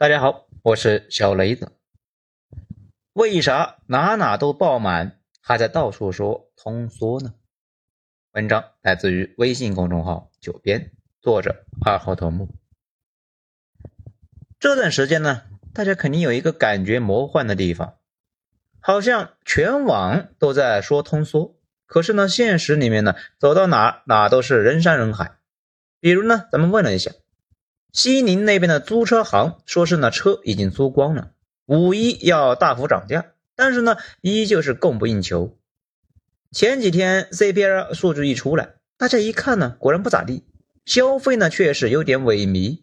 大家好，我是小雷子。为啥哪哪都爆满，还在到处说通缩呢？文章来自于微信公众号“九编”，作者二号头目。这段时间呢，大家肯定有一个感觉魔幻的地方，好像全网都在说通缩，可是呢，现实里面呢，走到哪哪都是人山人海。比如呢，咱们问了一下。西宁那边的租车行说是呢车已经租光了，五一要大幅涨价，但是呢依旧是供不应求。前几天 CPI 数据一出来，大家一看呢，果然不咋地，消费呢确实有点萎靡。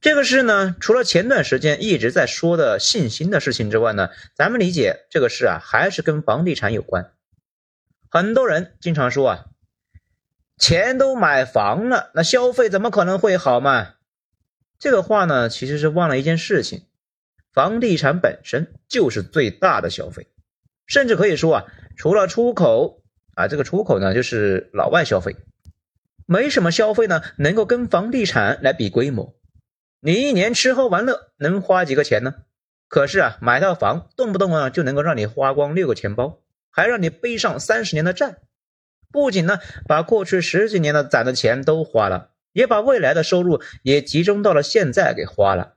这个事呢，除了前段时间一直在说的信心的事情之外呢，咱们理解这个事啊，还是跟房地产有关。很多人经常说啊。钱都买房了，那消费怎么可能会好嘛？这个话呢，其实是忘了一件事情：房地产本身就是最大的消费，甚至可以说啊，除了出口啊，这个出口呢就是老外消费，没什么消费呢能够跟房地产来比规模。你一年吃喝玩乐能花几个钱呢？可是啊，买套房动不动啊就能够让你花光六个钱包，还让你背上三十年的债。不仅呢，把过去十几年的攒的钱都花了，也把未来的收入也集中到了现在给花了。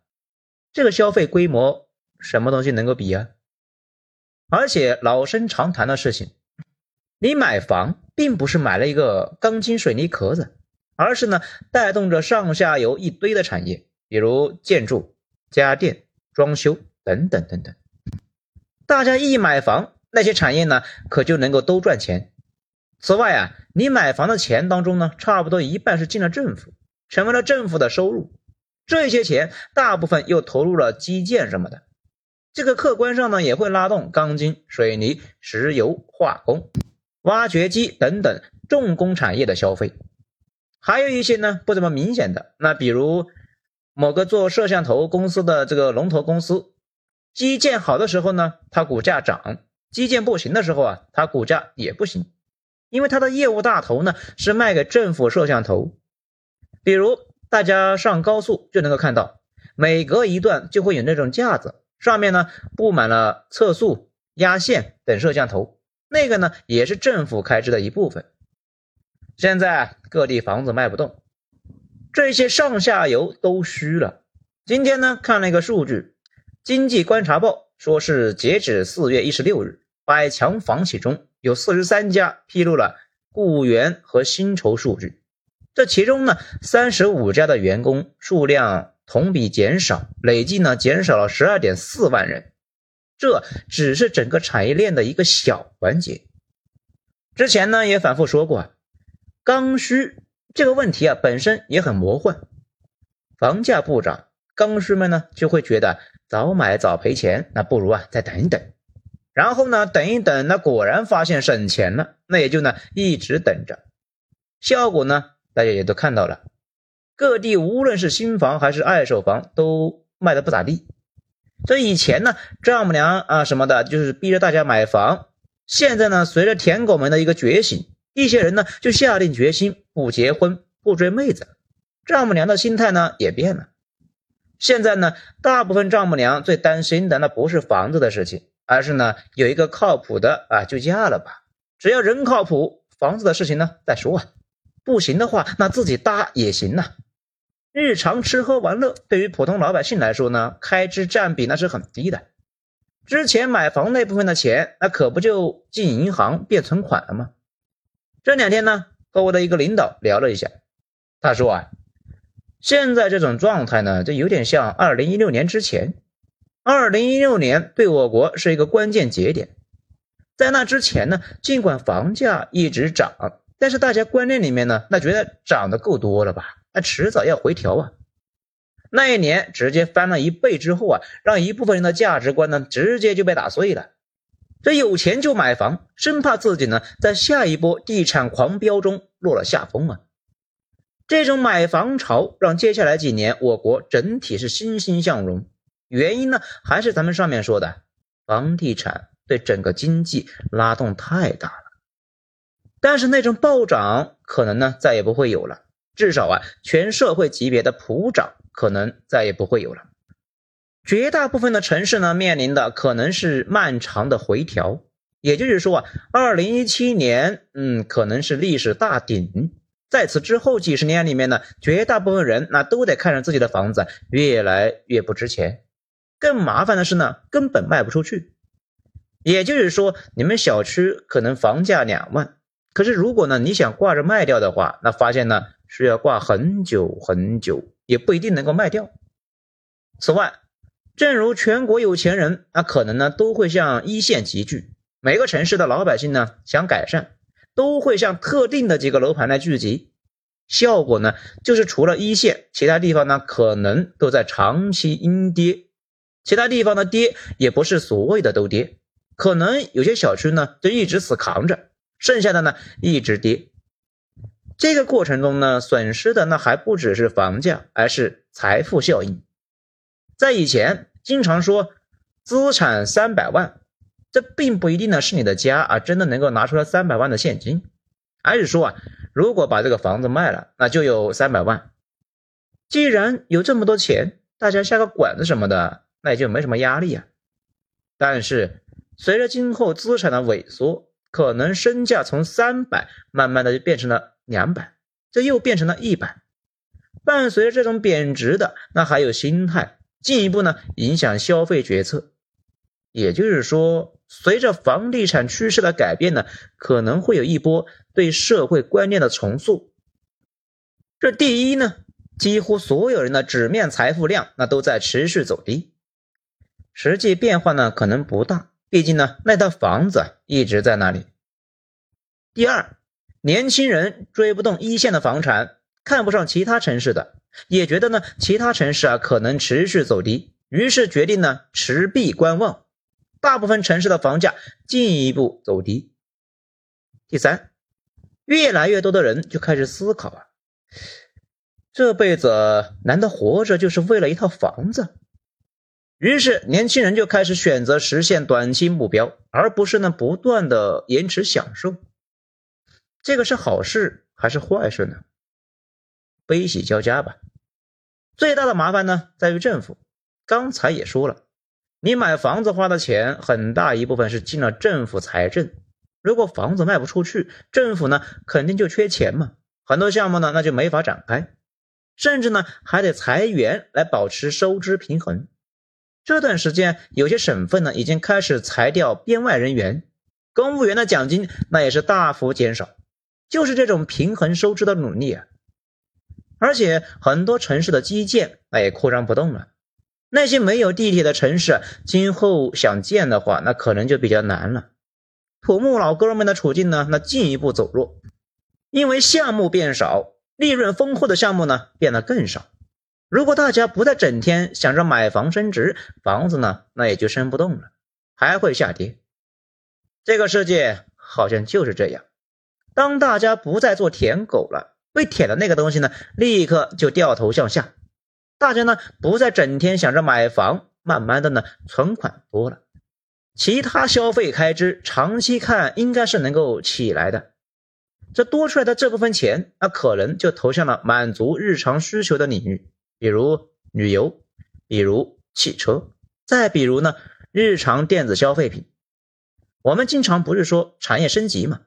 这个消费规模，什么东西能够比啊？而且老生常谈的事情，你买房并不是买了一个钢筋水泥壳子，而是呢带动着上下游一堆的产业，比如建筑、家电、装修等等等等。大家一买房，那些产业呢可就能够都赚钱。此外啊，你买房的钱当中呢，差不多一半是进了政府，成为了政府的收入。这些钱大部分又投入了基建什么的，这个客观上呢也会拉动钢筋、水泥、石油、化工、挖掘机等等重工产业的消费。还有一些呢不怎么明显的，那比如某个做摄像头公司的这个龙头公司，基建好的时候呢，它股价涨；基建不行的时候啊，它股价也不行。因为它的业务大头呢是卖给政府摄像头，比如大家上高速就能够看到，每隔一段就会有那种架子，上面呢布满了测速、压线等摄像头，那个呢也是政府开支的一部分。现在各地房子卖不动，这些上下游都虚了。今天呢看了一个数据，《经济观察报》说是截止四月一十六日，百强房企中。有四十三家披露了雇员和薪酬数据，这其中呢，三十五家的员工数量同比减少，累计呢减少了十二点四万人。这只是整个产业链的一个小环节。之前呢也反复说过啊，刚需这个问题啊本身也很魔幻，房价不涨，刚需们呢就会觉得早买早赔钱，那不如啊再等一等。然后呢，等一等，那果然发现省钱了，那也就呢一直等着，效果呢大家也都看到了，各地无论是新房还是二手房都卖的不咋地。这以前呢，丈母娘啊什么的，就是逼着大家买房。现在呢，随着舔狗们的一个觉醒，一些人呢就下定决心不结婚不追妹子，丈母娘的心态呢也变了。现在呢，大部分丈母娘最担心的那不是房子的事情。而是呢，有一个靠谱的啊，就嫁了吧。只要人靠谱，房子的事情呢再说啊。不行的话，那自己搭也行呐。日常吃喝玩乐，对于普通老百姓来说呢，开支占比那是很低的。之前买房那部分的钱，那可不就进银行变存款了吗？这两天呢，和我的一个领导聊了一下，他说啊，现在这种状态呢，就有点像二零一六年之前。二零一六年对我国是一个关键节点，在那之前呢，尽管房价一直涨，但是大家观念里面呢，那觉得涨得够多了吧？那迟早要回调啊。那一年直接翻了一倍之后啊，让一部分人的价值观呢，直接就被打碎了。这有钱就买房，生怕自己呢，在下一波地产狂飙中落了下风啊。这种买房潮让接下来几年我国整体是欣欣向荣。原因呢，还是咱们上面说的，房地产对整个经济拉动太大了。但是那种暴涨可能呢再也不会有了，至少啊，全社会级别的普涨可能再也不会有了。绝大部分的城市呢，面临的可能是漫长的回调。也就是说啊，二零一七年，嗯，可能是历史大顶。在此之后几十年里面呢，绝大部分人那都得看着自己的房子越来越不值钱。更麻烦的是呢，根本卖不出去。也就是说，你们小区可能房价两万，可是如果呢你想挂着卖掉的话，那发现呢需要挂很久很久，也不一定能够卖掉。此外，正如全国有钱人，那可能呢都会向一线集聚。每个城市的老百姓呢，想改善，都会向特定的几个楼盘来聚集，效果呢，就是除了一线，其他地方呢，可能都在长期阴跌，其他地方的跌也不是所谓的都跌，可能有些小区呢，就一直死扛着，剩下的呢，一直跌。这个过程中呢，损失的那还不只是房价，而是财富效应。在以前，经常说资产三百万。这并不一定呢，是你的家啊，真的能够拿出来三百万的现金，而是说啊，如果把这个房子卖了，那就有三百万。既然有这么多钱，大家下个馆子什么的，那也就没什么压力啊。但是随着今后资产的萎缩，可能身价从三百慢慢的就变成了两百，这又变成了一百。伴随着这种贬值的，那还有心态，进一步呢影响消费决策。也就是说。随着房地产趋势的改变呢，可能会有一波对社会观念的重塑。这第一呢，几乎所有人的纸面财富量那都在持续走低，实际变化呢可能不大，毕竟呢那套房子一直在那里。第二，年轻人追不动一线的房产，看不上其他城市的，也觉得呢其他城市啊可能持续走低，于是决定呢持币观望。大部分城市的房价进一步走低。第三，越来越多的人就开始思考啊，这辈子难道活着就是为了一套房子？于是年轻人就开始选择实现短期目标，而不是呢不断的延迟享受。这个是好事还是坏事呢？悲喜交加吧。最大的麻烦呢在于政府，刚才也说了。你买房子花的钱很大一部分是进了政府财政，如果房子卖不出去，政府呢肯定就缺钱嘛，很多项目呢那就没法展开，甚至呢还得裁员来保持收支平衡。这段时间有些省份呢已经开始裁掉编外人员，公务员的奖金那也是大幅减少，就是这种平衡收支的努力啊。而且很多城市的基建那也扩张不动了。那些没有地铁的城市，今后想建的话，那可能就比较难了。土木老哥们的处境呢，那进一步走弱，因为项目变少，利润丰厚的项目呢变得更少。如果大家不再整天想着买房升值，房子呢那也就升不动了，还会下跌。这个世界好像就是这样，当大家不再做舔狗了，被舔的那个东西呢，立刻就掉头向下。大家呢不再整天想着买房，慢慢的呢存款多了，其他消费开支长期看应该是能够起来的。这多出来的这部分钱，那可能就投向了满足日常需求的领域，比如旅游，比如汽车，再比如呢日常电子消费品。我们经常不是说产业升级吗？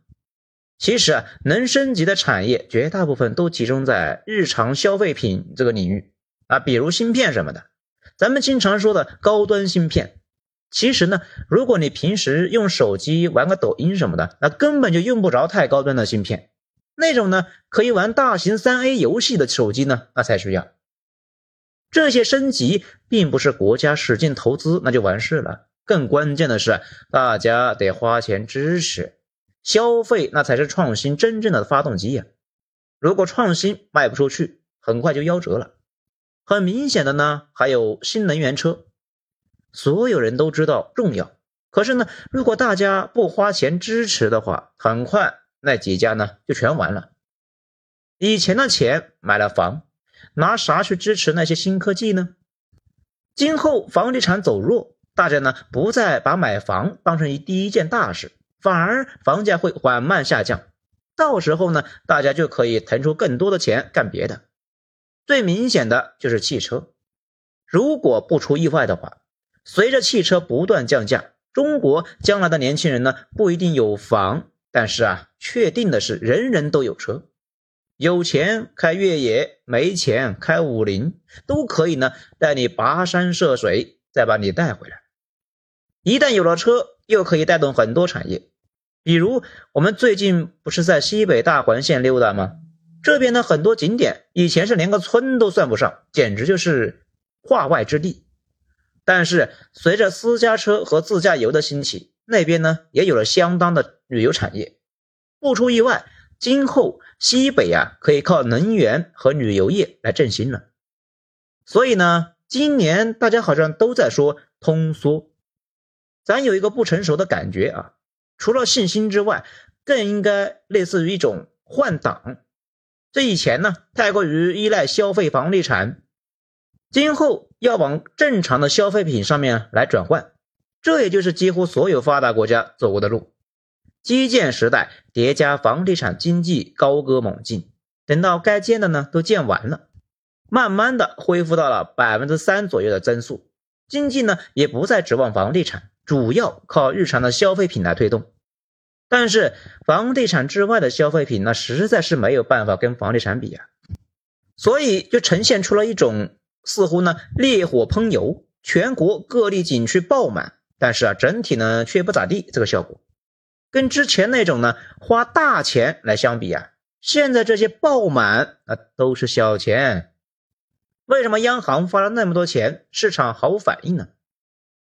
其实啊，能升级的产业绝大部分都集中在日常消费品这个领域。啊，比如芯片什么的，咱们经常说的高端芯片，其实呢，如果你平时用手机玩个抖音什么的，那根本就用不着太高端的芯片，那种呢可以玩大型三 A 游戏的手机呢，那才需要。这些升级并不是国家使劲投资那就完事了，更关键的是大家得花钱支持消费，那才是创新真正的发动机呀。如果创新卖不出去，很快就夭折了。很明显的呢，还有新能源车，所有人都知道重要。可是呢，如果大家不花钱支持的话，很快那几家呢就全完了。以前的钱买了房，拿啥去支持那些新科技呢？今后房地产走弱，大家呢不再把买房当成一第一件大事，反而房价会缓慢下降。到时候呢，大家就可以腾出更多的钱干别的。最明显的就是汽车，如果不出意外的话，随着汽车不断降价，中国将来的年轻人呢不一定有房，但是啊，确定的是人人都有车。有钱开越野，没钱开五菱，都可以呢带你跋山涉水，再把你带回来。一旦有了车，又可以带动很多产业。比如我们最近不是在西北大环线溜达吗？这边的很多景点以前是连个村都算不上，简直就是化外之地。但是随着私家车和自驾游的兴起，那边呢也有了相当的旅游产业。不出意外，今后西北啊可以靠能源和旅游业来振兴了。所以呢，今年大家好像都在说通缩，咱有一个不成熟的感觉啊。除了信心之外，更应该类似于一种换挡。这以前呢太过于依赖消费房地产。今后要往正常的消费品上面来转换，这也就是几乎所有发达国家走过的路。基建时代叠加房地产经济高歌猛进，等到该建的呢都建完了，慢慢的恢复到了百分之三左右的增速，经济呢也不再指望房地产，主要靠日常的消费品来推动。但是房地产之外的消费品呢，实在是没有办法跟房地产比啊，所以就呈现出了一种。似乎呢，烈火烹油，全国各地景区爆满，但是啊，整体呢却不咋地。这个效果跟之前那种呢花大钱来相比啊，现在这些爆满啊都是小钱。为什么央行发了那么多钱，市场毫无反应呢？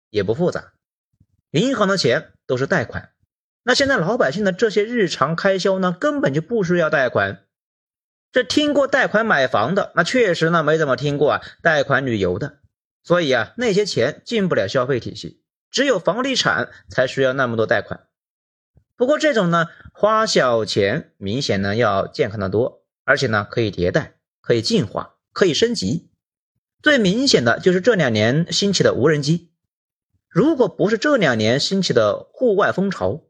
也不复杂，银行的钱都是贷款，那现在老百姓的这些日常开销呢，根本就不需要贷款。这听过贷款买房的，那确实呢没怎么听过啊贷款旅游的，所以啊那些钱进不了消费体系，只有房地产才需要那么多贷款。不过这种呢花小钱，明显呢要健康的多，而且呢可以迭代，可以进化，可以升级。最明显的就是这两年兴起的无人机，如果不是这两年兴起的户外风潮。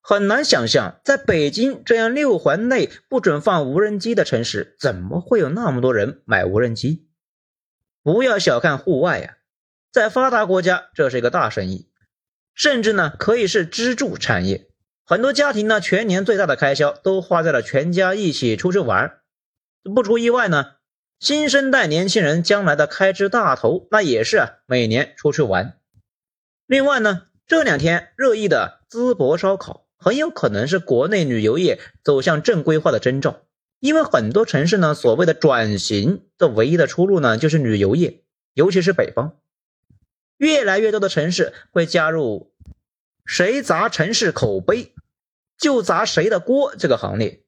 很难想象，在北京这样六环内不准放无人机的城市，怎么会有那么多人买无人机？不要小看户外呀，在发达国家这是一个大生意，甚至呢可以是支柱产业。很多家庭呢全年最大的开销都花在了全家一起出去玩。不出意外呢，新生代年轻人将来的开支大头，那也是每年出去玩。另外呢，这两天热议的淄博烧烤。很有可能是国内旅游业走向正规化的征兆，因为很多城市呢，所谓的转型的唯一的出路呢，就是旅游业，尤其是北方，越来越多的城市会加入“谁砸城市口碑，就砸谁的锅”这个行列。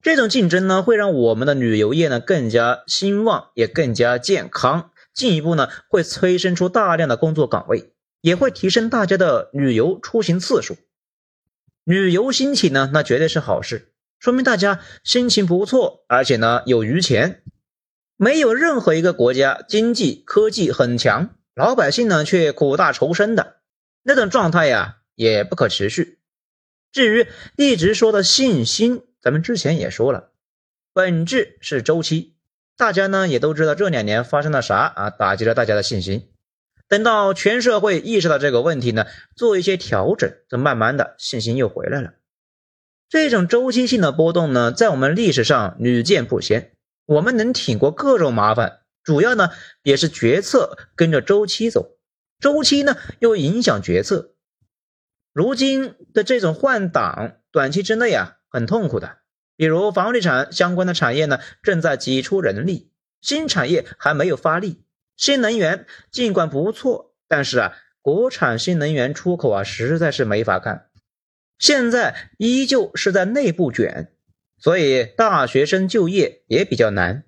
这种竞争呢，会让我们的旅游业呢更加兴旺，也更加健康，进一步呢会催生出大量的工作岗位，也会提升大家的旅游出行次数。旅游兴起呢，那绝对是好事，说明大家心情不错，而且呢有余钱。没有任何一个国家经济科技很强，老百姓呢却苦大仇深的那种状态呀，也不可持续。至于一直说的信心，咱们之前也说了，本质是周期，大家呢也都知道这两年发生了啥啊，打击了大家的信心。等到全社会意识到这个问题呢，做一些调整，这慢慢的信心又回来了。这种周期性的波动呢，在我们历史上屡见不鲜。我们能挺过各种麻烦，主要呢也是决策跟着周期走，周期呢又影响决策。如今的这种换挡，短期之内啊很痛苦的。比如房地产相关的产业呢，正在挤出人力，新产业还没有发力。新能源尽管不错，但是啊，国产新能源出口啊实在是没法干，现在依旧是在内部卷，所以大学生就业也比较难。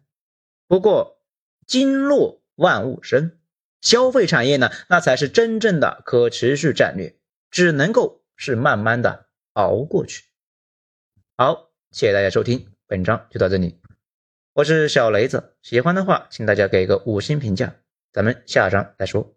不过，金落万物生，消费产业呢，那才是真正的可持续战略，只能够是慢慢的熬过去。好，谢谢大家收听，本章就到这里。我是小雷子，喜欢的话，请大家给个五星评价，咱们下章再说。